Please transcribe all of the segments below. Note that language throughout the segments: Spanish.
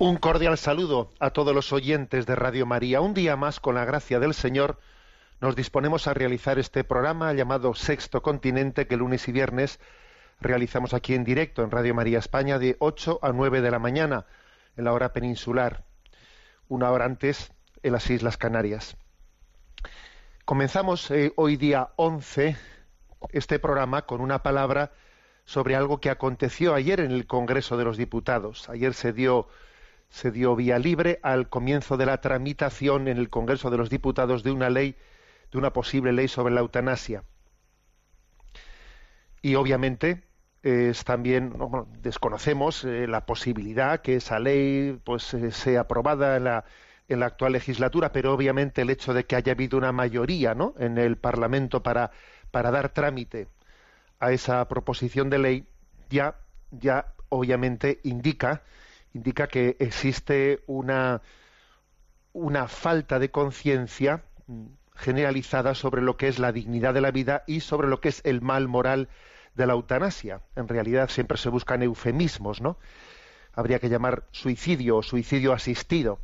Un cordial saludo a todos los oyentes de Radio María. Un día más, con la gracia del Señor, nos disponemos a realizar este programa llamado Sexto Continente, que lunes y viernes realizamos aquí en directo en Radio María España de 8 a 9 de la mañana, en la hora peninsular, una hora antes en las Islas Canarias. Comenzamos eh, hoy día 11 este programa con una palabra sobre algo que aconteció ayer en el Congreso de los Diputados. Ayer se dio se dio vía libre al comienzo de la tramitación en el Congreso de los Diputados de una ley, de una posible ley sobre la eutanasia. Y obviamente es también desconocemos eh, la posibilidad que esa ley pues eh, sea aprobada en la, en la actual legislatura, pero obviamente el hecho de que haya habido una mayoría ¿no? en el Parlamento para, para dar trámite a esa proposición de ley ya, ya obviamente indica indica que existe una, falta de conciencia mm, generalizada sobre lo que es la dignidad de la vida y sobre lo que es el mal moral de la eutanasia. En realidad siempre se buscan eufemismos, ¿no? Habría que llamar suicidio o suicidio asistido.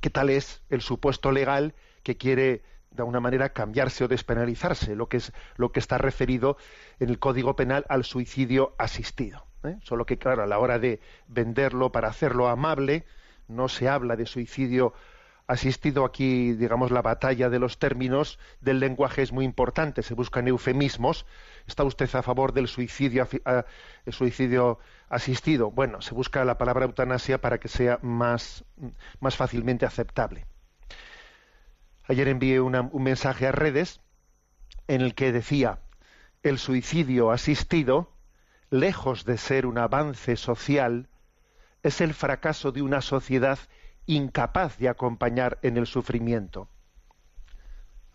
¿Qué tal es el supuesto legal que quiere de alguna manera cambiarse o despenalizarse, lo que es lo que está referido en el Código Penal al suicidio asistido? ¿Eh? Solo que, claro, a la hora de venderlo para hacerlo amable, no se habla de suicidio asistido. Aquí, digamos, la batalla de los términos del lenguaje es muy importante. Se buscan eufemismos. ¿Está usted a favor del suicidio, afi- a- el suicidio asistido? Bueno, se busca la palabra eutanasia para que sea más, más fácilmente aceptable. Ayer envié un mensaje a redes en el que decía el suicidio asistido lejos de ser un avance social, es el fracaso de una sociedad incapaz de acompañar en el sufrimiento.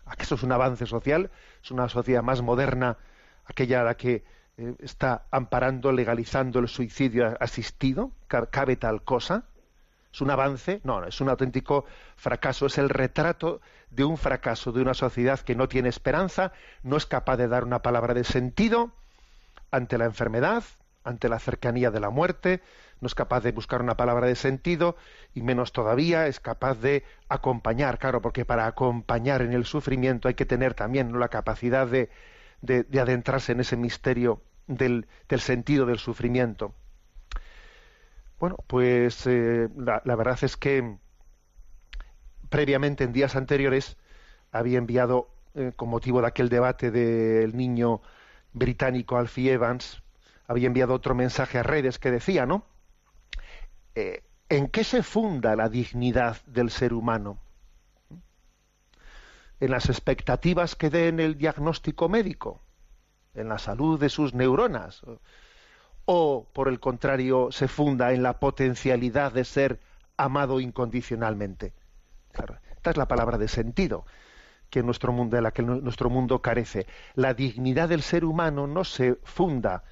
¿Acaso es un avance social? ¿Es una sociedad más moderna, aquella a la que eh, está amparando, legalizando el suicidio asistido? Ca- ¿Cabe tal cosa? ¿Es un avance? No, no, es un auténtico fracaso. Es el retrato de un fracaso de una sociedad que no tiene esperanza, no es capaz de dar una palabra de sentido, ante la enfermedad, ante la cercanía de la muerte, no es capaz de buscar una palabra de sentido y menos todavía es capaz de acompañar, claro, porque para acompañar en el sufrimiento hay que tener también la capacidad de, de- de adentrarse en ese misterio del, del sentido del sufrimiento. Bueno, pues eh, la, la verdad es que previamente en días anteriores había enviado, eh, con motivo de aquel debate del niño británico Alfie Evans, había enviado otro mensaje a redes que decía, ¿no? Eh, ¿En qué se funda la dignidad del ser humano? ¿En las expectativas que dé en el diagnóstico médico? ¿En la salud de sus neuronas? ¿O, por el contrario, se funda en la potencialidad de ser amado incondicionalmente? Esta es la palabra de sentido que nuestro mundo, de la que nu- nuestro mundo carece. La dignidad del ser humano no se funda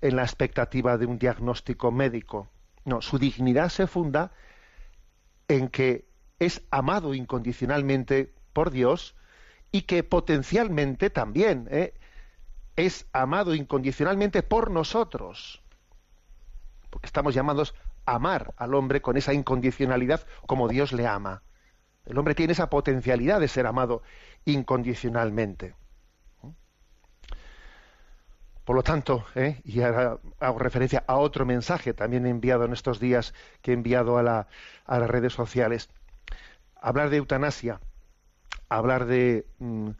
en la expectativa de un diagnóstico médico. No, su dignidad se funda en que es amado incondicionalmente por Dios y que potencialmente también ¿eh? es amado incondicionalmente por nosotros. Porque estamos llamados a amar al hombre con esa incondicionalidad como Dios le ama. El hombre tiene esa potencialidad de ser amado incondicionalmente. Por lo tanto, ¿eh? y ahora hago referencia a otro mensaje también enviado en estos días que he enviado a, la- a las redes sociales. Hablar de eutanasia hablar de, mm,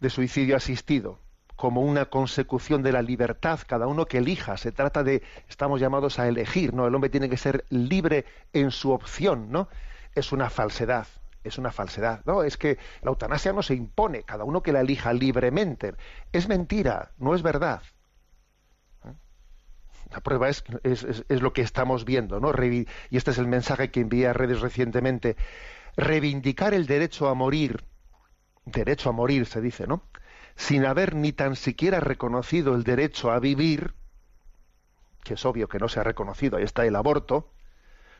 de suicidio asistido como una consecución de la libertad, cada uno que elija, se trata de, estamos llamados a elegir, ¿no? El hombre tiene que ser libre en su opción, ¿no? Es una falsedad, es una falsedad, ¿no? Es que la eutanasia no se impone, cada uno que la elija libremente. Es mentira, no es verdad. ¿Eh? La prueba es, es, lo que estamos viendo, ¿no? y este es el mensaje que envía a redes recientemente. Reivindicar el derecho a morir, derecho a morir se dice, ¿no? sin haber ni tan siquiera reconocido el derecho a vivir, que es obvio que no se ha reconocido, ahí está el aborto,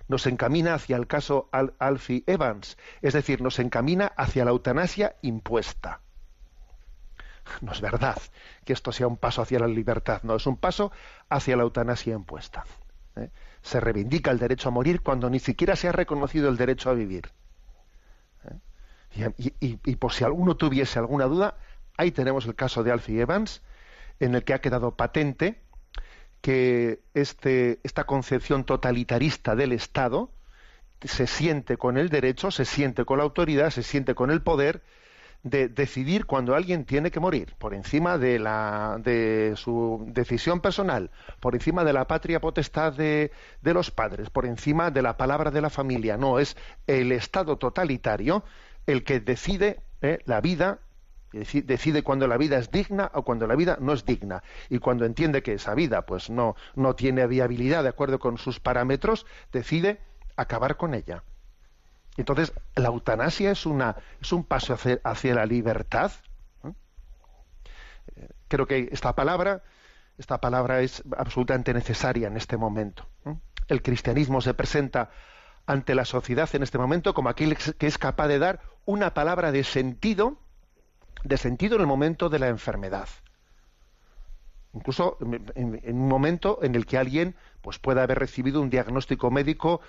nos encamina hacia el caso Al Alfie Evans, es decir, nos encamina hacia la eutanasia impuesta. No es verdad que esto sea un paso hacia la libertad, no, es un paso hacia la eutanasia impuesta. ¿eh? Se reivindica el derecho a morir cuando ni siquiera se ha reconocido el derecho a vivir. ¿eh? y, por si alguno tuviese alguna duda, Ahí tenemos el caso de Alfie Evans, en el que ha quedado patente que este, esta concepción totalitarista del Estado se siente con el derecho, se siente con la autoridad, se siente con el poder de decidir cuando alguien tiene que morir, por encima de, la, de su decisión personal, por encima de la patria potestad de, de los padres, por encima de la palabra de la familia. No, es el Estado totalitario el que decide eh, la vida decide cuando la vida es digna o cuando la vida no es digna. Y cuando entiende que esa vida pues no no tiene viabilidad de acuerdo con sus parámetros decide acabar con ella. Entonces la eutanasia es una es un paso hacia, la libertad creo que esta palabra esta palabra es absolutamente necesaria en este momento el cristianismo se presenta ante la sociedad en este momento como aquel que es capaz de dar una palabra de sentido de sentido en el momento de la enfermedad. Incluso en, un momento en el que alguien pues, pueda haber recibido un diagnóstico médico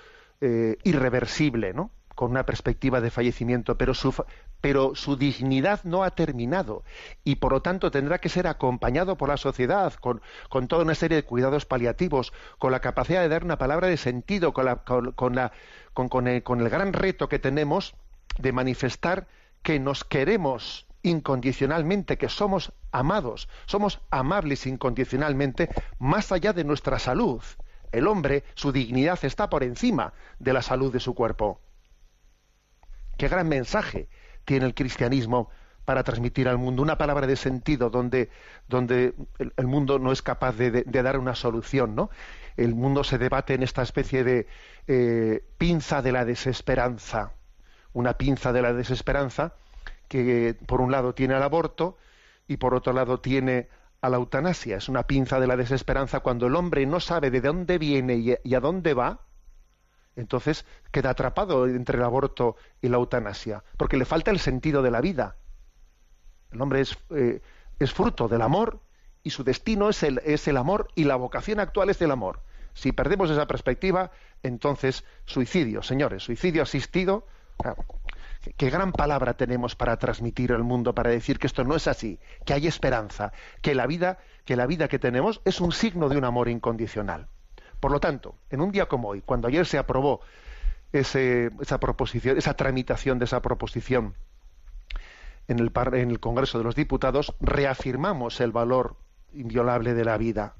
eh, irreversible, ¿no? con una perspectiva de fallecimiento, pero su, pero su dignidad no ha terminado y por lo tanto tendrá que ser acompañado por la sociedad con, con toda una serie de cuidados paliativos, con la capacidad de dar una palabra de sentido, con, la, con, la, con, el, con el gran reto que tenemos de manifestar que nos queremos incondicionalmente, que somos amados, somos amables incondicionalmente, más allá de nuestra salud. El hombre, su dignidad está por encima de la salud de su cuerpo. Qué gran mensaje tiene el cristianismo para transmitir al mundo una palabra de sentido donde, donde el, mundo no es capaz de, dar una solución, ¿no? El mundo se debate en esta especie de eh, pinza de la desesperanza, una pinza de la desesperanza que por un lado tiene al aborto y por otro lado tiene a la eutanasia. Es una pinza de la desesperanza cuando el hombre no sabe de dónde viene y a dónde va, entonces queda atrapado entre el aborto y la eutanasia, porque le falta el sentido de la vida. El hombre es, eh, es fruto del amor y su destino es el, es el amor y la vocación actual es el amor. Si perdemos esa perspectiva, entonces suicidio, señores, suicidio asistido, qué gran palabra tenemos para transmitir al mundo, para decir que esto no es así, que hay esperanza, que la vida, que la vida que tenemos es un signo de un amor incondicional. Por lo tanto, en un día como hoy, cuando ayer se aprobó esa proposición, esa tramitación de esa proposición en el, en el Congreso de los Diputados, reafirmamos el valor inviolable de la vida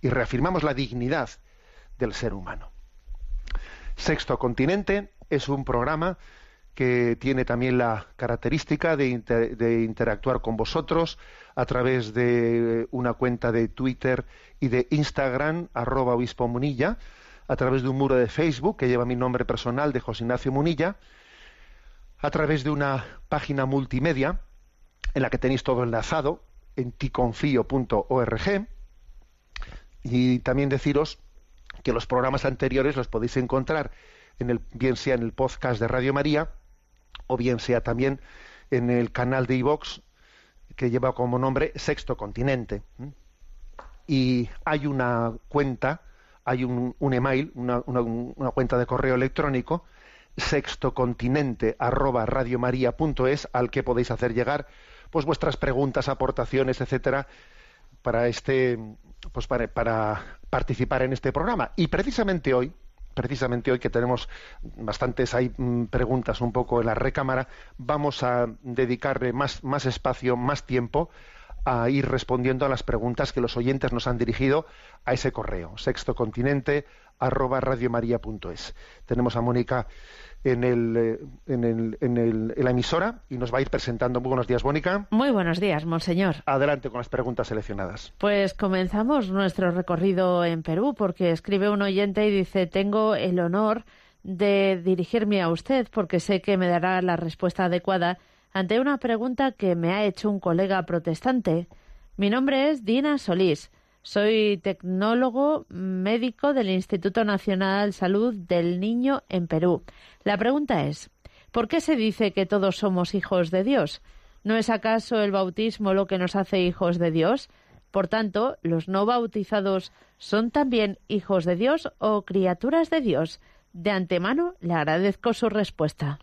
y reafirmamos la dignidad del ser humano. Sexto Continente es un programa que tiene también la característica de, interactuar con vosotros a través de una cuenta de Twitter y de Instagram, arroba obispo Munilla, a través de un muro de Facebook que lleva mi nombre personal de José Ignacio Munilla, a través de una página multimedia en la que tenéis todo enlazado en ticonfio.org y también deciros que los programas anteriores los podéis encontrar en el, bien sea en el podcast de Radio María o bien sea también en el canal de iVox que lleva como nombre Sexto Continente. Y hay una cuenta, hay un, email, una, cuenta de correo electrónico, sextocontinente arroba radiomaria.es al que podéis hacer llegar pues vuestras preguntas, aportaciones, etcétera, para este pues para, para participar en este programa. Y precisamente hoy, precisamente hoy que tenemos bastantes hay mm, preguntas un poco en la recámara, vamos a dedicarle más, más espacio, más tiempo a ir respondiendo a las preguntas que los oyentes nos han dirigido a ese correo, sextocontinente arroba radiomaria.es. Tenemos a Mónica en, el, eh, en, el, en, el, en, la emisora y nos va a ir presentando. Muy buenos días, Mónica. Muy buenos días, monseñor. Adelante con las preguntas seleccionadas. Pues comenzamos nuestro recorrido en Perú porque escribe un oyente y dice, tengo el honor de dirigirme a usted porque sé que me dará la respuesta adecuada ante una pregunta que me ha hecho un colega protestante. Mi nombre es Dina Solís. Soy tecnólogo médico del Instituto Nacional Salud del Niño en Perú. La pregunta es, ¿por qué se dice que todos somos hijos de Dios? ¿No es acaso el bautismo lo que nos hace hijos de Dios? Por tanto, ¿los no bautizados son también hijos de Dios o criaturas de Dios? De antemano le agradezco su respuesta.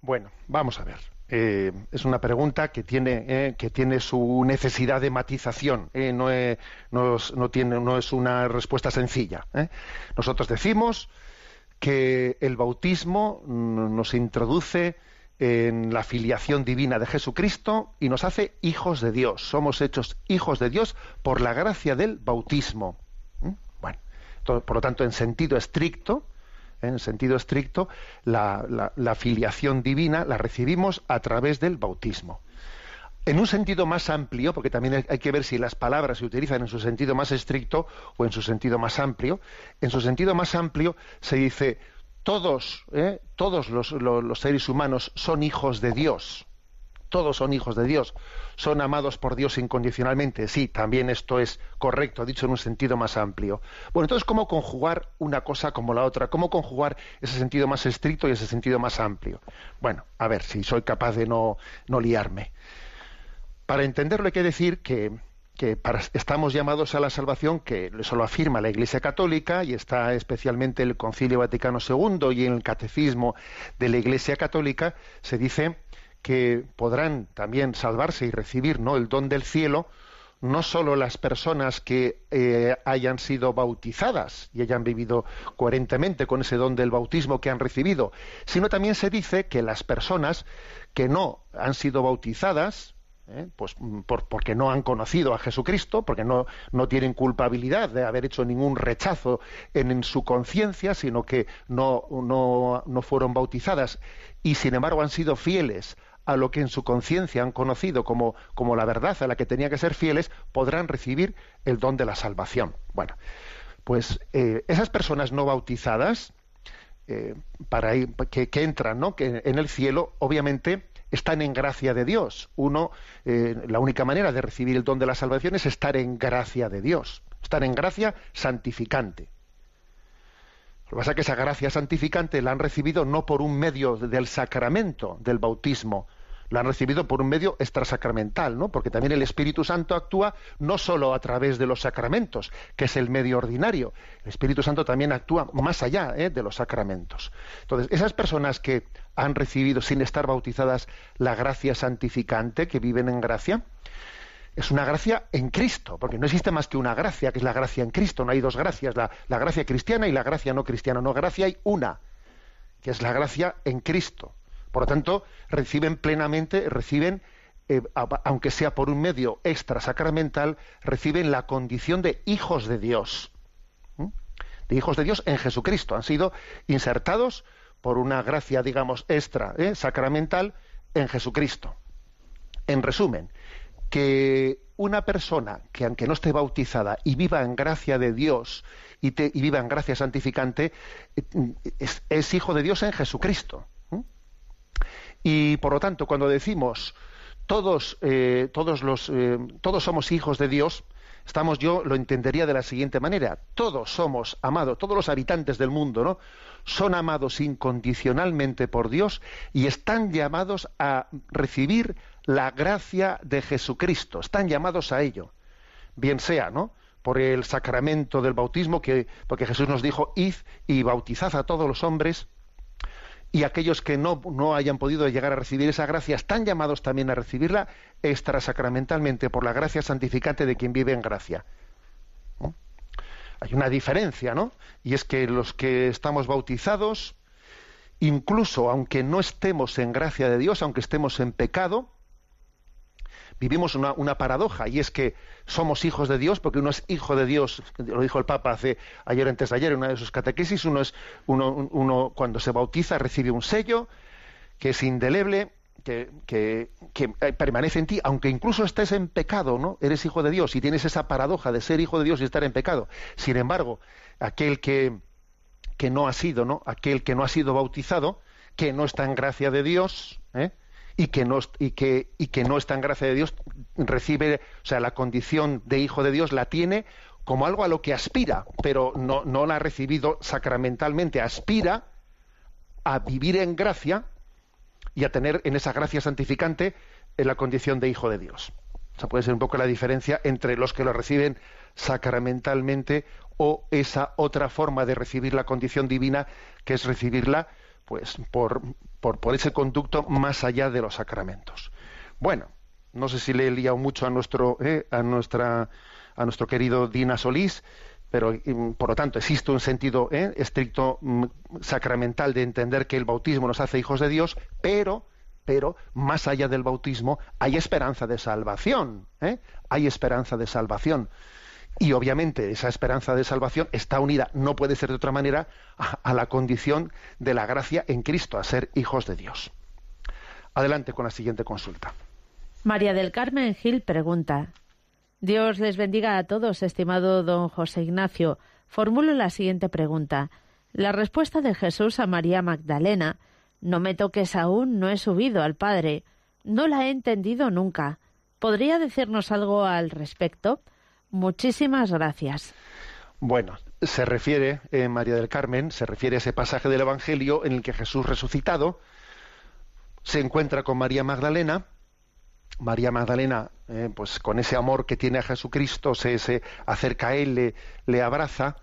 Bueno, vamos a ver. Eh, es una pregunta que tiene, eh, que tiene su necesidad de matización. Eh, no, es una respuesta sencilla. Nosotros decimos que el bautismo nos introduce en la filiación divina de Jesucristo y nos hace hijos de Dios. Somos hechos hijos de Dios por la gracia del bautismo. Bueno, por lo tanto, en sentido estricto, en sentido estricto, la, filiación divina la recibimos a través del bautismo. En un sentido más amplio, porque también hay que ver si las palabras se utilizan en su sentido más estricto o en su sentido más amplio, en su sentido más amplio se dice todos, ¿eh? todos los seres humanos son hijos de Dios todos son hijos de Dios, son amados por Dios incondicionalmente. Sí, también esto es correcto, dicho en un sentido más amplio. Bueno, entonces, ¿cómo conjugar una cosa como la otra? ¿Cómo conjugar ese sentido más estricto y ese sentido más amplio? Bueno, a ver si soy capaz de no, no liarme. Para entenderlo hay que decir que, estamos llamados a la salvación, que eso lo afirma la Iglesia Católica y está especialmente el Concilio Vaticano II y en el Catecismo de la Iglesia Católica, se dice que podrán también salvarse y recibir ¿no? el don del cielo, no solo las personas que eh, hayan sido bautizadas y hayan vivido coherentemente con ese don del bautismo que han recibido, sino también se dice que las personas que no han sido bautizadas, ¿eh? pues porque no han conocido a Jesucristo, porque no, no tienen culpabilidad de haber hecho ningún rechazo en, en su conciencia, sino que no, no, no fueron bautizadas y sin embargo han sido fieles a lo que en su conciencia han conocido como, como la verdad a la que tenían que ser fieles, podrán recibir el don de la salvación. Bueno, pues eh, esas personas no bautizadas, eh, para que, entran ¿no? que en el cielo, obviamente están en gracia de Dios. Uno, eh, la única manera de recibir el don de la salvación es estar en gracia de Dios, estar en gracia santificante. Lo que pasa es que esa gracia santificante la han recibido no por un medio del sacramento del bautismo, la han recibido por un medio extrasacramental, ¿no? Porque también el Espíritu Santo actúa no solo a través de los sacramentos, que es el medio ordinario. El Espíritu Santo también actúa más allá ¿eh? de los sacramentos. Entonces, esas personas que han recibido sin estar bautizadas la gracia santificante, que viven en gracia, es una gracia en Cristo, porque no existe más que una gracia, que es la gracia en Cristo, no hay dos gracias, la, gracia cristiana y la gracia no cristiana, no, gracia hay una, que es la gracia en Cristo. Por lo tanto, reciben plenamente, reciben, eh, aunque sea por un medio extra sacramental, reciben la condición de hijos de Dios, de hijos de Dios en Jesucristo. Han sido insertados por una gracia, digamos, extra ¿eh? sacramental en Jesucristo. En resumen, que una persona que aunque no esté bautizada y viva en gracia de Dios y, viva en gracia santificante, es, hijo de Dios en Jesucristo. Y por lo tanto, cuando decimos todos, eh, todos, los, eh, todos somos hijos de Dios, estamos, yo lo entendería de la siguiente manera. Todos somos amados, todos los habitantes del mundo, ¿no? Son amados incondicionalmente por Dios y están llamados a recibir la gracia de Jesucristo. Están llamados a ello. Bien sea, ¿no? Por el sacramento del bautismo, que, porque Jesús nos dijo, id y bautizad a todos los hombres, y aquellos que no, no, hayan podido llegar a recibir esa gracia están llamados también a recibirla extrasacramentalmente por la gracia santificante de quien vive en gracia. hay una diferencia, ¿no? Y es que los que estamos bautizados, incluso aunque no estemos en gracia de Dios, aunque estemos en pecado, vivimos una, una, paradoja y es que somos hijos de Dios porque uno es hijo de Dios, lo dijo el Papa hace ayer antes de ayer en una de sus catequesis, uno es uno, uno cuando se bautiza recibe un sello que es indeleble, que, que, que, permanece en ti, aunque incluso estés en pecado, ¿no? Eres hijo de Dios y tienes esa paradoja de ser hijo de Dios y estar en pecado. Sin embargo, aquel que, que no ha sido, ¿no? Aquel que no ha sido bautizado, que no está en gracia de Dios, ¿eh? Y que no y que y que no está en gracia de Dios recibe o sea la condición de hijo de Dios la tiene como algo a lo que aspira pero no no la ha recibido sacramentalmente. Aspira a vivir en gracia y a tener en esa gracia santificante en la condición de hijo de Dios. O sea puede ser un poco la diferencia entre los que lo reciben sacramentalmente o esa otra forma de recibir la condición divina que es recibirla pues por, por, ese conducto más allá de los sacramentos. Bueno, no sé si le he liado mucho a nuestro, eh, a nuestra, a nuestro querido Dina Solís, pero por lo tanto existe un sentido eh, estricto mm, sacramental de entender que el bautismo nos hace hijos de Dios, pero pero más allá del bautismo hay esperanza de salvación, ¿eh? hay esperanza de salvación. Y obviamente esa esperanza de salvación está unida, no puede ser de otra manera, a, la condición de la gracia en Cristo, a ser hijos de Dios. Adelante con la siguiente consulta. María del Carmen Gil pregunta. Dios les bendiga a todos, estimado don José Ignacio. Formulo la siguiente pregunta. La respuesta de Jesús a María Magdalena, no me toques aún, no he subido al Padre, no la he entendido nunca. ¿Podría decirnos algo al respecto? Muchísimas gracias. Bueno, se refiere, eh, María del Carmen, se refiere a ese pasaje del Evangelio en el que Jesús resucitado se encuentra con María Magdalena. María Magdalena, eh, pues con ese amor que tiene a Jesucristo, se, se acerca a él, le, abraza,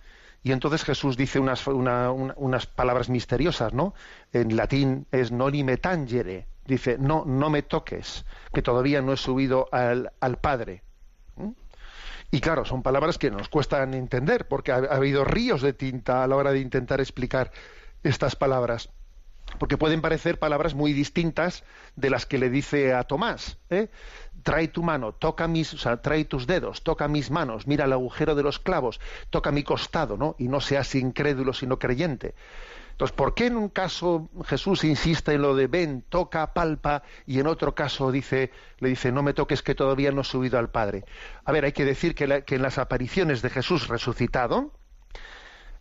y entonces Jesús dice unas, una, una, unas palabras misteriosas, ¿no? En latín es noli me tangere, dice, no, no me toques, que todavía no he subido al, al Padre. Y claro, son palabras que nos cuestan entender, porque ha, ha, habido ríos de tinta a la hora de intentar explicar estas palabras. Porque pueden parecer palabras muy distintas de las que le dice a Tomás. ¿eh? Trae tu mano, toca mis, o trae tus dedos, toca mis manos, mira el agujero de los clavos, toca mi costado, ¿no? Y no seas incrédulo sino creyente. Entonces, ¿por qué en un caso Jesús insiste en lo de ven, toca, palpa, y en otro caso dice, le dice, no me toques que todavía no he subido al Padre? A ver, hay que decir que, en las apariciones de Jesús resucitado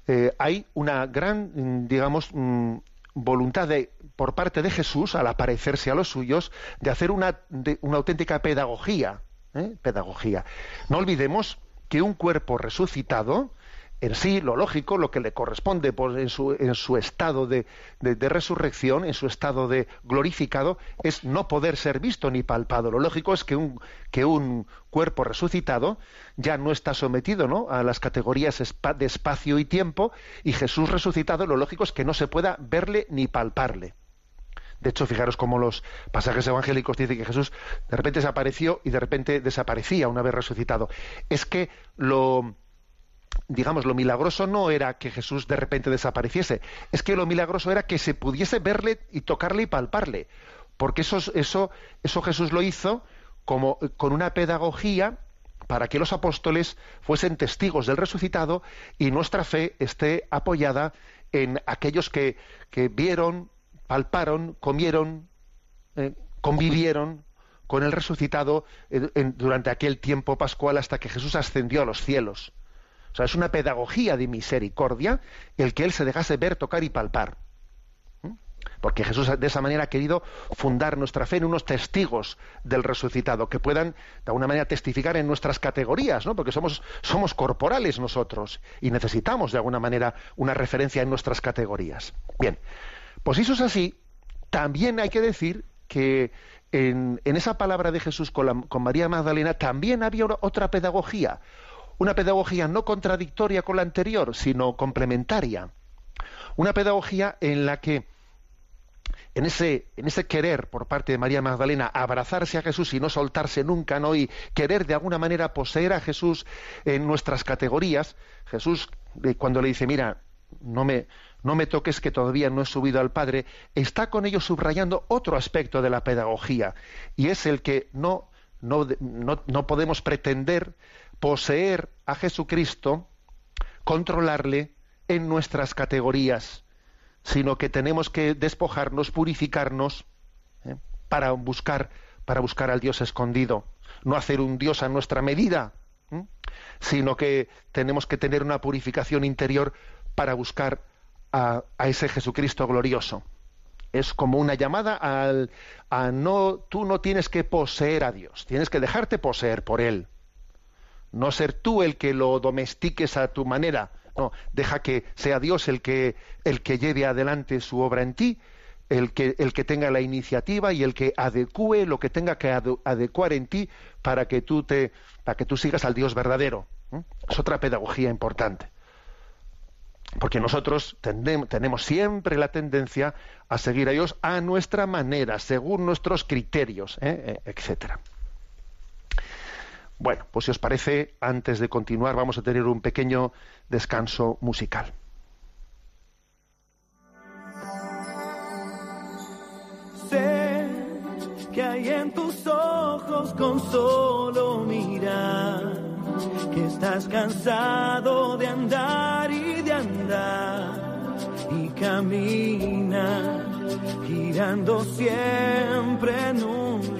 eh, hay una gran, digamos, mm, voluntad de, por parte de Jesús, al aparecerse a los suyos, de hacer una, una auténtica pedagogía. ¿eh? Pedagogía. No olvidemos que un cuerpo resucitado en sí, lo lógico, lo que le corresponde pues, en, su, en, su, estado de, de, resurrección, en su estado de glorificado, es no poder ser visto ni palpado. Lo lógico es que un, que un cuerpo resucitado ya no está sometido ¿no? a las categorías de espacio y tiempo, y Jesús resucitado, lo lógico es que no se pueda verle ni palparle. De hecho, fijaros cómo los pasajes evangélicos dicen que Jesús de repente se apareció y de repente desaparecía una vez resucitado. Es que lo digamos, lo milagroso no era que Jesús de repente desapareciese, es que lo milagroso era que se pudiese verle y tocarle y palparle, porque eso, eso, eso Jesús lo hizo como con una pedagogía para que los apóstoles fuesen testigos del resucitado y nuestra fe esté apoyada en aquellos que, que vieron, palparon, comieron, eh, convivieron con el resucitado en, durante aquel tiempo pascual hasta que Jesús ascendió a los cielos. O sea, es una pedagogía de misericordia el que Él se dejase ver, tocar y palpar. ¿Mm? Porque Jesús de esa manera ha querido fundar nuestra fe en unos testigos del resucitado, que puedan de alguna manera testificar en nuestras categorías, ¿no? Porque somos, somos corporales nosotros y necesitamos de alguna manera una referencia en nuestras categorías. Bien, pues eso es así, también hay que decir que en, en esa palabra de Jesús con, con María Magdalena también había otra pedagogía una pedagogía no contradictoria con la anterior, sino complementaria. Una pedagogía en la que en ese, en ese querer por parte de María Magdalena abrazarse a Jesús y no soltarse nunca, ¿no? Y querer de alguna manera poseer a Jesús en nuestras categorías, Jesús eh, cuando le dice, mira, no me, no me toques que todavía no he subido al Padre, está con ello subrayando otro aspecto de la pedagogía, y es el que no, no, no, no podemos pretender poseer a Jesucristo, controlarle en nuestras categorías, sino que tenemos que despojarnos, purificarnos ¿eh? para buscar para buscar al Dios escondido, no hacer un Dios a nuestra medida, ¿eh? sino que tenemos que tener una purificación interior para buscar a, ese Jesucristo glorioso. Es como una llamada al, a no, tú no tienes que poseer a Dios, tienes que dejarte poseer por Él. No ser tú el que lo domestiques a tu manera, no, deja que sea Dios el que, el que lleve adelante su obra en ti, el que, el que tenga la iniciativa y el que adecue lo que tenga que adecuar en ti para que tú te, para que tú sigas al Dios verdadero. Es otra pedagogía importante. Porque nosotros tenemos siempre la tendencia a seguir a Dios a nuestra manera, según nuestros criterios, ¿eh? Eh, etcétera. Bueno, pues si os parece, antes de continuar vamos a tener un pequeño descanso musical. Sé que hay en tus ojos con solo mirar, que estás cansado de andar y de andar y camina girando siempre en un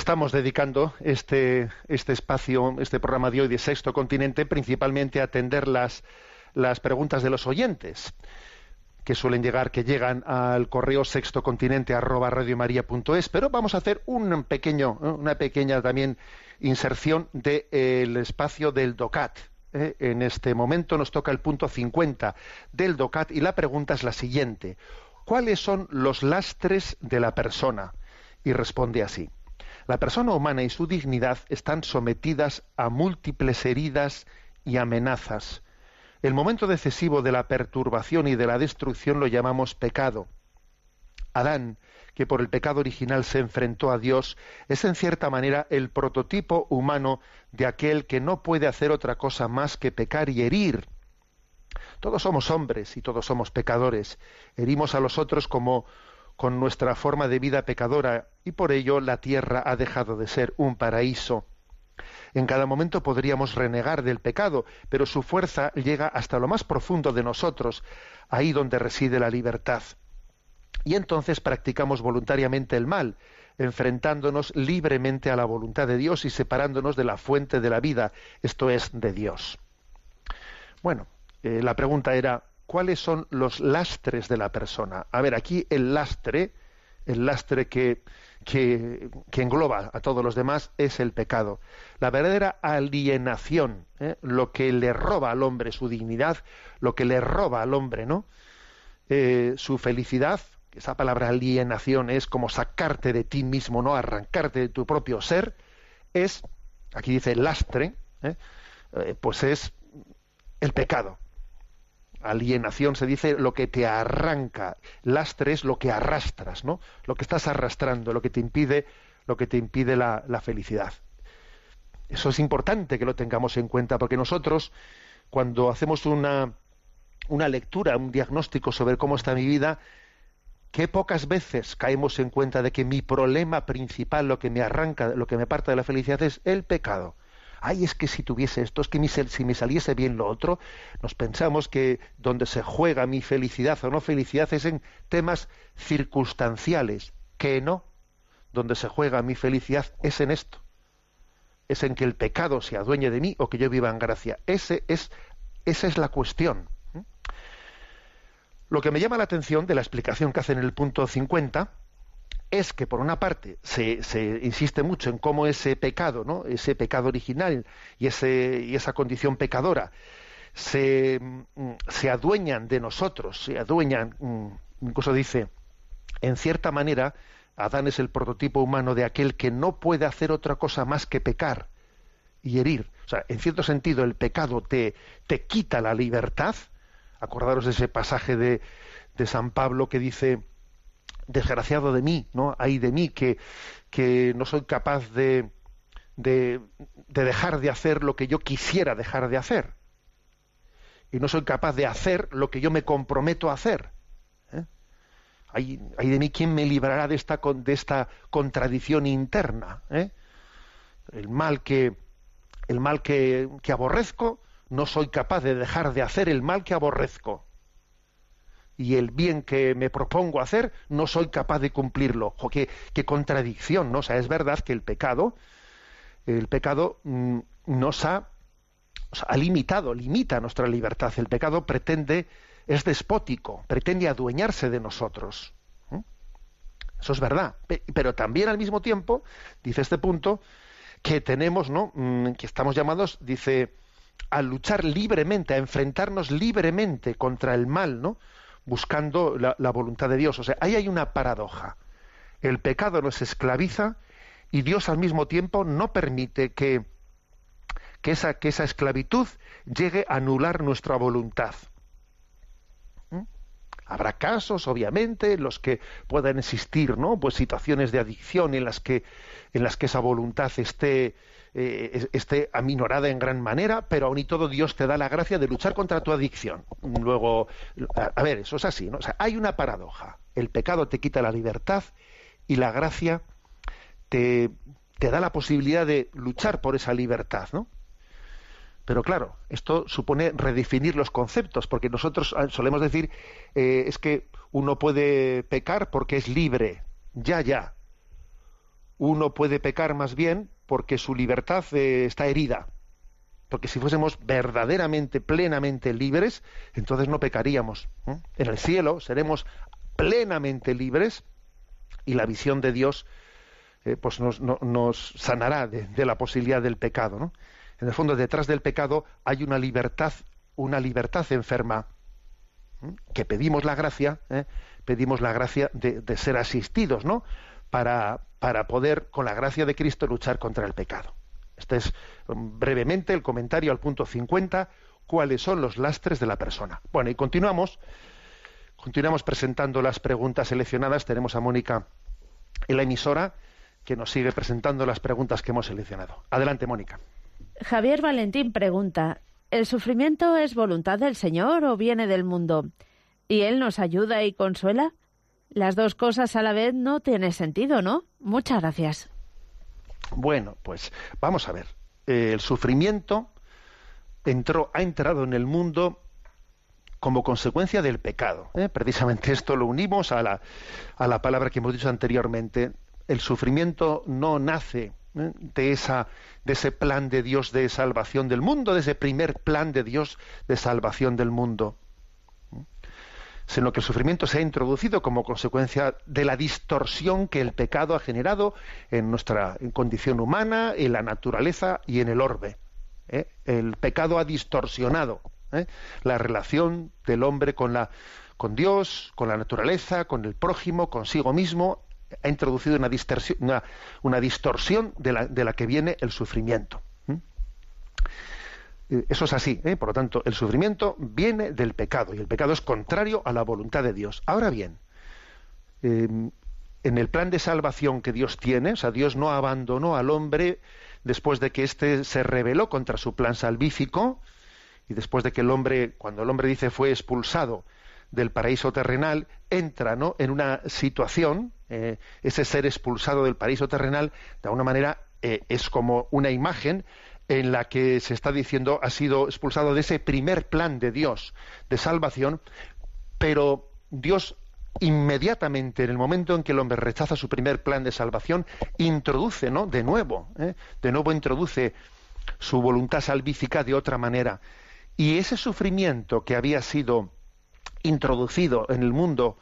Estamos dedicando este, este espacio, este programa de hoy de Sexto Continente, principalmente a atender las, preguntas de los oyentes que suelen llegar, que llegan al correo sextocontinente arroba pero vamos a hacer un pequeño, una pequeña también inserción del espacio del DOCAT. ¿eh? En este momento nos toca el punto 50 del DOCAT y la pregunta es la siguiente. ¿Cuáles son los lastres de la persona? Y responde así. La persona humana y su dignidad están sometidas a múltiples heridas y amenazas. El momento decisivo de la perturbación y de la destrucción lo llamamos pecado. Adán, que por el pecado original se enfrentó a Dios, es en cierta manera el prototipo humano de aquel que no puede hacer otra cosa más que pecar y herir. Todos somos hombres y todos somos pecadores. Herimos a los otros como, con nuestra forma de vida pecadora y por ello la tierra ha dejado de ser un paraíso. En cada momento podríamos renegar del pecado, pero su fuerza llega hasta lo más profundo de nosotros, ahí donde reside la libertad. Y entonces practicamos voluntariamente el mal, enfrentándonos libremente a la voluntad de Dios y separándonos de la fuente de la vida, esto es, de Dios. Bueno, eh, la pregunta era, ¿cuáles son los lastres de la persona? A ver, aquí el lastre, el lastre que, que, engloba a todos los demás es el pecado. La verdadera alienación, ¿eh? lo que le roba al hombre su dignidad, lo que le roba al hombre, ¿no? Eh, su felicidad, esa palabra alienación es como sacarte de ti mismo, no arrancarte de tu propio ser, es, aquí dice lastre, ¿eh? pues es el pecado. Alienación se dice lo que te arranca, lastre es lo que arrastras, ¿no? Lo que estás arrastrando, lo que te impide, lo que te impide la, felicidad. Eso es importante que lo tengamos en cuenta, porque nosotros, cuando hacemos una, una lectura, un diagnóstico sobre cómo está mi vida, qué pocas veces caemos en cuenta de que mi problema principal, lo que me arranca, lo que me parte de la felicidad es el pecado ay, es que si tuviese esto, es que si me saliese bien lo otro, nos pensamos que donde se juega mi felicidad o no felicidad es en temas circunstanciales, que no, donde se juega mi felicidad es en esto, es en que el pecado se adueñe de mí o que yo viva en gracia. Ese es, esa es la cuestión. Lo que me llama la atención de la explicación que hace en el punto 50 es que por una parte se, insiste mucho en cómo ese pecado, ¿no? ese pecado original y, ese, y esa condición pecadora se, mm, se, adueñan de nosotros, se adueñan, mm, incluso dice, en cierta manera, Adán es el prototipo humano de aquel que no puede hacer otra cosa más que pecar y herir. O sea, en cierto sentido, el pecado te, te quita la libertad. Acordaros de ese pasaje de, de San Pablo que dice, desgraciado de mí, ¿no? Hay de mí que, que no soy capaz de, de, dejar de hacer lo que yo quisiera dejar de hacer. Y no soy capaz de hacer lo que yo me comprometo a hacer. ¿eh? Hay, de mí quien me librará de esta, de esta contradicción interna. ¿eh? El mal que, el mal que, que aborrezco, no soy capaz de dejar de hacer el mal que aborrezco y el bien que me propongo hacer, no soy capaz de cumplirlo. qué, contradicción, ¿no? O sea, es verdad que el pecado, el pecado mm, nos ha, ha limitado, limita nuestra libertad. El pecado pretende, es despótico, pretende adueñarse de nosotros. Eso es verdad. Pero también al mismo tiempo, dice este punto, que tenemos, ¿no? Mm, que estamos llamados, dice, a luchar libremente, a enfrentarnos libremente contra el mal, ¿no? Buscando la, voluntad de Dios. O sea, ahí hay una paradoja. El pecado nos esclaviza y Dios al mismo tiempo no permite que, que, esa, que esa esclavitud llegue a anular nuestra voluntad. ¿Mm? Habrá casos, obviamente, en los que puedan existir, ¿no? Pues situaciones de adicción en las que, en las que esa voluntad esté, eh, esté aminorada en gran manera, pero aún y todo Dios te da la gracia de luchar contra tu adicción. Luego, a, ver, eso es así, ¿no? O sea, hay una paradoja. El pecado te quita la libertad y la gracia te, te da la posibilidad de luchar por esa libertad, ¿no? Pero claro, esto supone redefinir los conceptos, porque nosotros ah, solemos decir eh, es que uno puede pecar porque es libre, ya, ya. Uno puede pecar más bien porque su libertad eh, está herida. Porque si fuésemos verdaderamente, plenamente libres, entonces no pecaríamos. En el cielo seremos plenamente libres y la visión de Dios eh, pues nos, sanará de, la posibilidad del pecado. En el fondo, detrás del pecado hay una libertad, una libertad enferma, que pedimos la gracia, ¿eh? pedimos la gracia de, de ser asistidos, ¿no? Para, para poder, con la gracia de Cristo, luchar contra el pecado. Este es um, brevemente el comentario al punto 50, cuáles son los lastres de la persona. Bueno, y continuamos, continuamos presentando las preguntas seleccionadas. Tenemos a Mónica en la emisora que nos sigue presentando las preguntas que hemos seleccionado. Adelante, Mónica. Javier Valentín pregunta, ¿el sufrimiento es voluntad del Señor o viene del mundo? ¿Y Él nos ayuda y consuela? Las dos cosas a la vez no tiene sentido, ¿no? Muchas gracias. Bueno, pues vamos a ver. Eh, el sufrimiento entró, ha entrado en el mundo como consecuencia del pecado. ¿eh? Precisamente esto lo unimos a la, a la palabra que hemos dicho anteriormente. El sufrimiento no nace ¿eh? de, esa, de ese plan de Dios de salvación del mundo, de ese primer plan de Dios de salvación del mundo sino que el sufrimiento se ha introducido como consecuencia de la distorsión que el pecado ha generado en nuestra condición humana, en la naturaleza y en el orbe. ¿eh? El pecado ha distorsionado ¿eh? la relación del hombre con, Dios, con la naturaleza, con el prójimo, consigo mismo, ha introducido una, distorsión, de la, que viene el sufrimiento. Eso es así, ¿eh? por lo tanto, el sufrimiento viene del pecado y el pecado es contrario a la voluntad de Dios. Ahora bien, em, en el plan de salvación que Dios tiene, o sea, Dios no abandonó al hombre después de que éste se rebeló contra su plan salvífico y después de que el hombre, cuando el hombre dice fue expulsado del paraíso terrenal, entra ¿no? en una situación, eh, ese ser expulsado del paraíso terrenal, de alguna manera es como una imagen en la que se está diciendo ha sido expulsado de ese primer plan de Dios de salvación, pero Dios inmediatamente, en el momento en que el hombre rechaza su primer plan de salvación, introduce, ¿no? De nuevo, ¿eh? de nuevo introduce su voluntad salvífica de otra manera. Y ese sufrimiento que había sido introducido en el mundo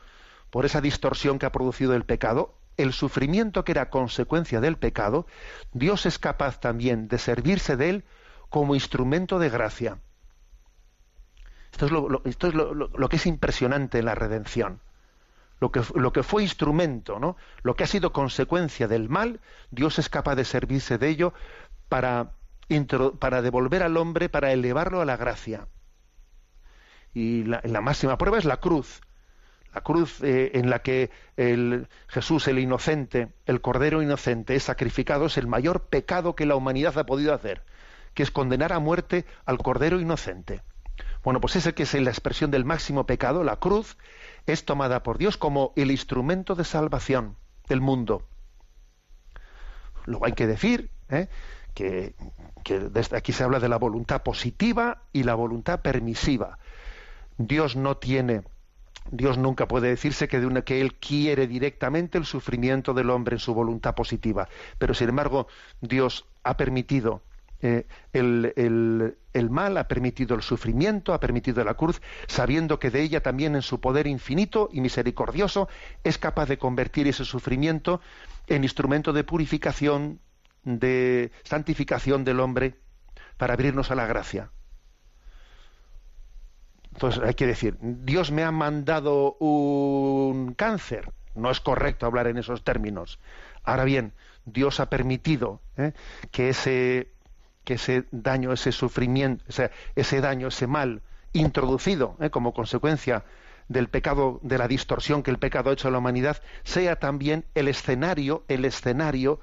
por esa distorsión que ha producido el pecado, el sufrimiento que era consecuencia del pecado, Dios es capaz también de servirse de él como instrumento de gracia. Esto es lo, que es impresionante en la redención. Lo que, lo que, fue instrumento, ¿no? lo que ha sido consecuencia del mal, Dios es capaz de servirse de ello para, para devolver al hombre, para elevarlo a la gracia. Y la máxima prueba es la cruz la cruz eh, en la que el Jesús, el inocente, el Cordero inocente, es sacrificado, es el mayor pecado que la humanidad ha podido hacer, que es condenar a muerte al Cordero inocente. Bueno, pues ese que es la expresión del máximo pecado, la cruz, es tomada por Dios como el instrumento de salvación del mundo. Luego hay que decir ¿eh? que, que desde aquí se habla de la voluntad positiva y la voluntad permisiva. Dios no tiene Dios nunca puede decirse que, de una, que Él quiere directamente el sufrimiento del hombre en su voluntad positiva. Pero, sin embargo, Dios ha permitido eh, el, el, mal, ha permitido el sufrimiento, ha permitido la cruz, sabiendo que de ella también en su poder infinito y misericordioso es capaz de convertir ese sufrimiento en instrumento de purificación, de santificación del hombre, para abrirnos a la gracia. Entonces hay que decir, Dios me ha mandado un cáncer. No es correcto hablar en esos términos. Ahora bien, Dios ha permitido ¿eh? que, ese, que ese daño, ese sufrimiento, ese, ese daño, ese mal introducido ¿eh? como consecuencia del pecado, de la distorsión que el pecado ha hecho a la humanidad, sea también el escenario, el escenario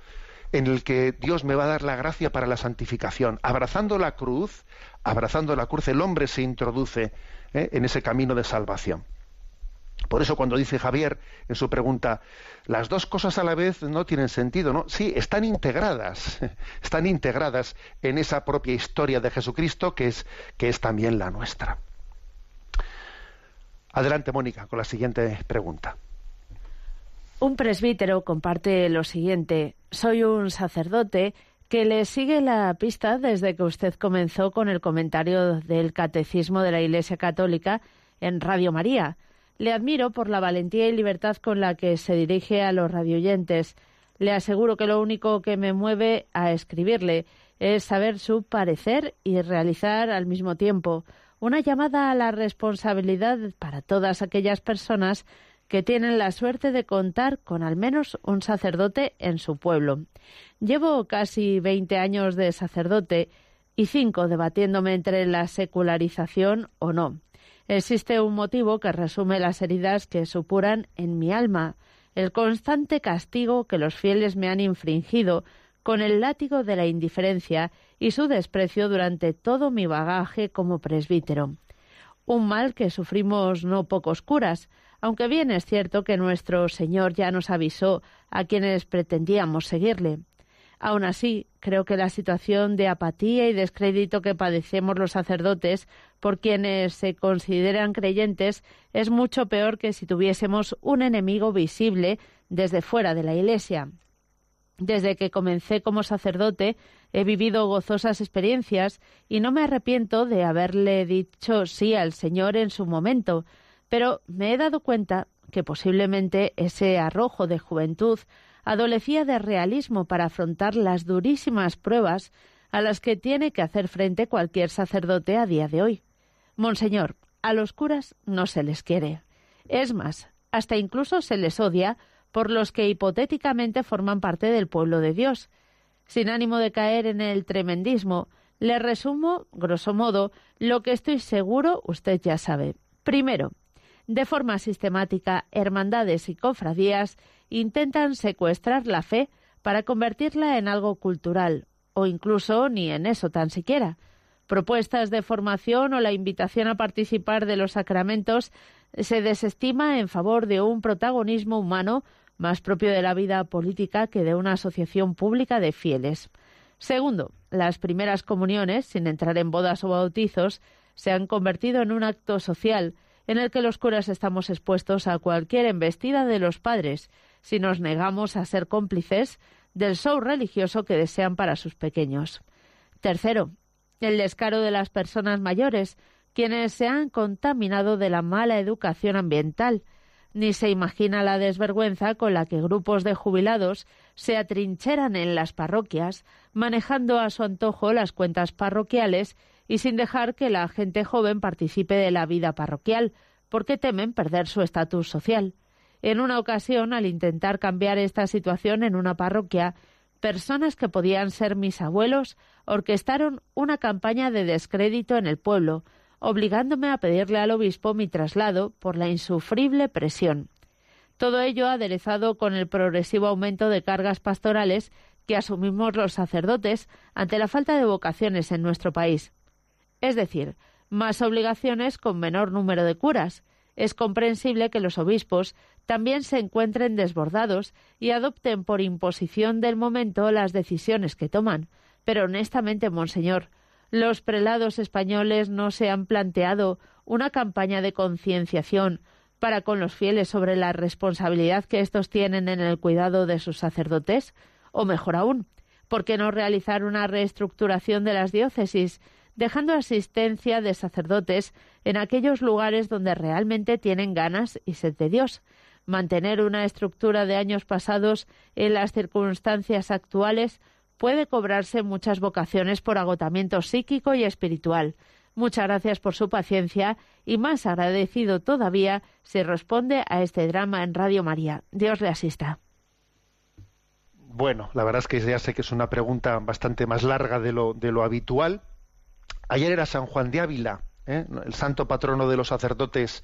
en el que Dios me va a dar la gracia para la santificación. Abrazando la cruz, abrazando la cruz, el hombre se introduce ¿eh? en ese camino de salvación. Por eso cuando dice Javier en su pregunta, las dos cosas a la vez no tienen sentido, ¿no? Sí, están integradas, están integradas en esa propia historia de Jesucristo que es, que es también la nuestra. Adelante, Mónica, con la siguiente pregunta. Un presbítero comparte lo siguiente. Soy un sacerdote que le sigue la pista desde que usted comenzó con el comentario del Catecismo de la Iglesia Católica en Radio María. Le admiro por la valentía y libertad con la que se dirige a los radioyentes. Le aseguro que lo único que me mueve a escribirle es saber su parecer y realizar al mismo tiempo una llamada a la responsabilidad para todas aquellas personas que tienen la suerte de contar con al menos un sacerdote en su pueblo. Llevo casi veinte años de sacerdote y cinco debatiéndome entre la secularización o no. Existe un motivo que resume las heridas que supuran en mi alma, el constante castigo que los fieles me han infringido con el látigo de la indiferencia y su desprecio durante todo mi bagaje como presbítero. Un mal que sufrimos no pocos curas, aunque bien es cierto que nuestro Señor ya nos avisó a quienes pretendíamos seguirle. Aun así, creo que la situación de apatía y descrédito que padecemos los sacerdotes por quienes se consideran creyentes es mucho peor que si tuviésemos un enemigo visible desde fuera de la Iglesia. Desde que comencé como sacerdote he vivido gozosas experiencias y no me arrepiento de haberle dicho sí al Señor en su momento, pero me he dado cuenta que posiblemente ese arrojo de juventud adolecía de realismo para afrontar las durísimas pruebas a las que tiene que hacer frente cualquier sacerdote a día de hoy. Monseñor, a los curas no se les quiere. Es más, hasta incluso se les odia por los que hipotéticamente forman parte del pueblo de Dios. Sin ánimo de caer en el tremendismo, le resumo, grosso modo, lo que estoy seguro usted ya sabe. Primero, de forma sistemática, hermandades y cofradías intentan secuestrar la fe para convertirla en algo cultural, o incluso ni en eso tan siquiera. Propuestas de formación o la invitación a participar de los sacramentos se desestima en favor de un protagonismo humano más propio de la vida política que de una asociación pública de fieles. Segundo, las primeras comuniones, sin entrar en bodas o bautizos, se han convertido en un acto social en el que los curas estamos expuestos a cualquier embestida de los padres si nos negamos a ser cómplices del show religioso que desean para sus pequeños. Tercero, el descaro de las personas mayores, quienes se han contaminado de la mala educación ambiental. Ni se imagina la desvergüenza con la que grupos de jubilados se atrincheran en las parroquias, manejando a su antojo las cuentas parroquiales y sin dejar que la gente joven participe de la vida parroquial, porque temen perder su estatus social. En una ocasión, al intentar cambiar esta situación en una parroquia, personas que podían ser mis abuelos orquestaron una campaña de descrédito en el pueblo, obligándome a pedirle al obispo mi traslado por la insufrible presión. Todo ello aderezado con el progresivo aumento de cargas pastorales que asumimos los sacerdotes ante la falta de vocaciones en nuestro país. Es decir, más obligaciones con menor número de curas, es comprensible que los obispos también se encuentren desbordados y adopten por imposición del momento las decisiones que toman. Pero honestamente, Monseñor, los prelados españoles no se han planteado una campaña de concienciación para con los fieles sobre la responsabilidad que estos tienen en el cuidado de sus sacerdotes? O mejor aún, ¿por qué no realizar una reestructuración de las diócesis dejando asistencia de sacerdotes en aquellos lugares donde realmente tienen ganas y sed de Dios. Mantener una estructura de años pasados en las circunstancias actuales puede cobrarse muchas vocaciones por agotamiento psíquico y espiritual. Muchas gracias por su paciencia y más agradecido todavía si responde a este drama en Radio María. Dios le asista. Bueno, la verdad es que ya sé que es una pregunta bastante más larga de lo, de lo habitual, Ayer era San Juan de Ávila, ¿eh? el santo patrono de los sacerdotes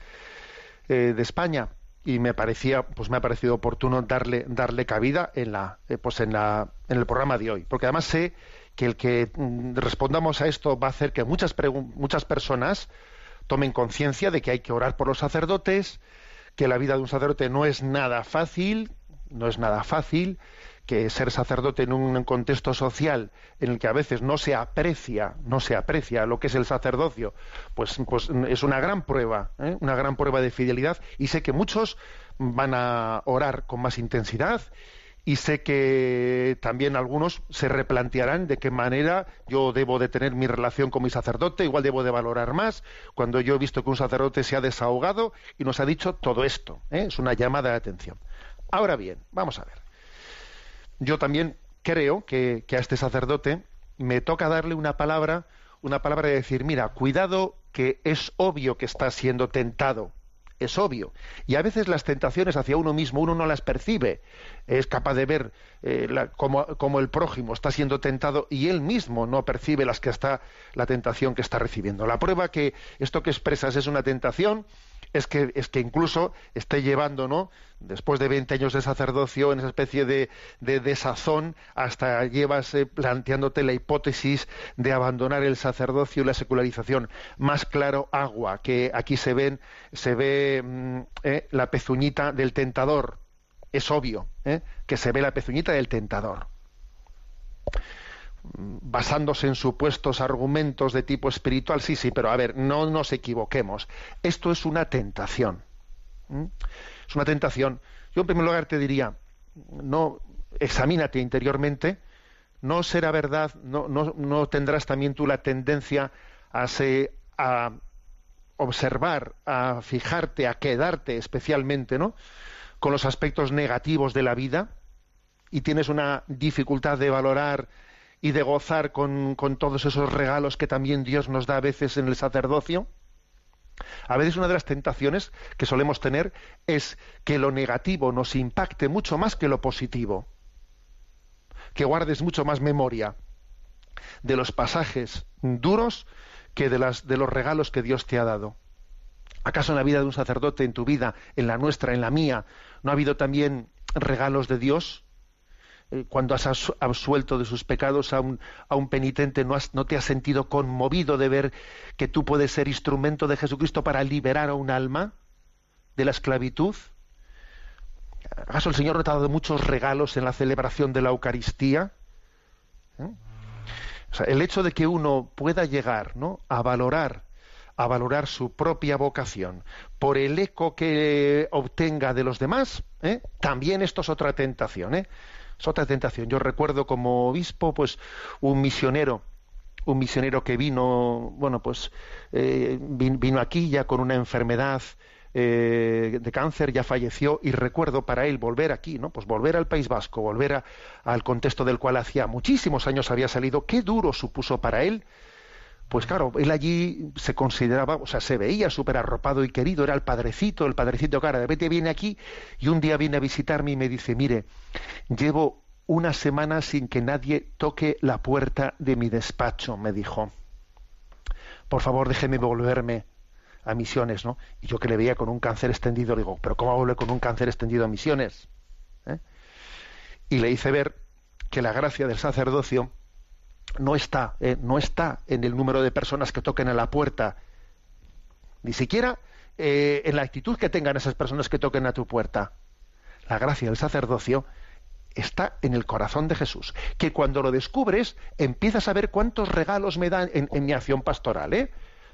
eh, de España, y me parecía, pues me ha parecido oportuno darle, darle cabida en la, eh, pues en la, en el programa de hoy, porque además sé que el que mm, respondamos a esto va a hacer que muchas muchas personas tomen conciencia de que hay que orar por los sacerdotes, que la vida de un sacerdote no es nada fácil, no es nada fácil, que ser sacerdote en un contexto social en el que a veces no se aprecia, no se aprecia lo que es el sacerdocio, pues, pues es una gran prueba, ¿eh? una gran prueba de fidelidad y sé que muchos van a orar con más intensidad y sé que también algunos se replantearán de qué manera yo debo de tener mi relación con mi sacerdote, igual debo de valorar más, cuando yo he visto que un sacerdote se ha desahogado y nos ha dicho todo esto. ¿eh? Es una llamada de atención. Ahora bien, vamos a ver yo también creo que, a este sacerdote me toca darle una palabra, una palabra de decir, mira, cuidado que es obvio que está siendo tentado, es obvio. Y a veces las tentaciones hacia uno mismo uno no las percibe, es capaz de ver eh, como, el prójimo está siendo tentado y él mismo no percibe las que está la tentación que está recibiendo. La prueba que esto que expresas es una tentación es que, es que incluso esté llevando, ¿no? Después de 20 años de sacerdocio, en esa especie de, de desazón, hasta llevas eh, planteándote la hipótesis de abandonar el sacerdocio y la secularización. Más claro, agua, que aquí se ven, se ve mm, eh, la pezuñita del tentador. Es obvio eh, que se ve la pezuñita del tentador basándose en supuestos argumentos de tipo espiritual, sí, sí, pero a ver, no nos equivoquemos. Esto es una tentación. Es una tentación. Yo en primer lugar te diría, no, examínate interiormente, no será verdad, no, no, no tendrás también tú la tendencia a, a observar, a fijarte, a quedarte especialmente, ¿no? con los aspectos negativos de la vida y tienes una dificultad de valorar y de gozar con, todos esos regalos que también Dios nos da a veces en el sacerdocio? A veces una de las tentaciones que solemos tener es que lo negativo nos impacte mucho más que lo positivo, que guardes mucho más memoria de los pasajes duros que de los regalos que Dios te ha dado. ¿Acaso en la vida de un sacerdote, en tu vida, en la nuestra, en la mía, no ha habido también regalos de Dios? Eh, cuando has absuelto de sus pecados a un, a un penitente, ¿no, has, ¿no te has sentido conmovido de ver que tú puedes ser instrumento de Jesucristo para liberar a un alma de la esclavitud? ¿Acaso el Señor no te ha dado muchos regalos en la celebración de la Eucaristía? ¿Eh? El hecho de que uno pueda llegar ¿no? a valorar a valorar su propia vocación por el eco que obtenga de los demás, ¿eh? también esto es otra tentación. ¿eh? Otra tentación. Yo recuerdo como obispo, pues, un misionero, un misionero que vino, bueno, pues, eh, vino aquí ya con una enfermedad eh, de cáncer, ya falleció, y recuerdo para él volver aquí, ¿no? Pues volver al País Vasco, volver a, al contexto del cual hacía muchísimos años había salido, qué duro supuso para él pues claro, él allí se consideraba, o sea, se veía súper arropado y querido, era el padrecito, el padrecito cara, de repente viene aquí y un día viene a visitarme y me dice, mire, llevo una semana sin que nadie toque la puerta de mi despacho, me dijo. Por favor, déjeme volverme a misiones, ¿no? Y yo que le veía con un cáncer extendido, le digo, pero ¿cómo vuelve con un cáncer extendido a misiones? ¿Eh? Y le hice ver que la gracia del sacerdocio no está, eh, no está en el número de personas que toquen a la puerta, ni siquiera eh, en la actitud que tengan esas personas que toquen a tu puerta. La gracia del sacerdocio está en el corazón de Jesús, que cuando lo descubres empiezas a ver cuántos regalos me dan en, en mi acción pastoral, ¿eh?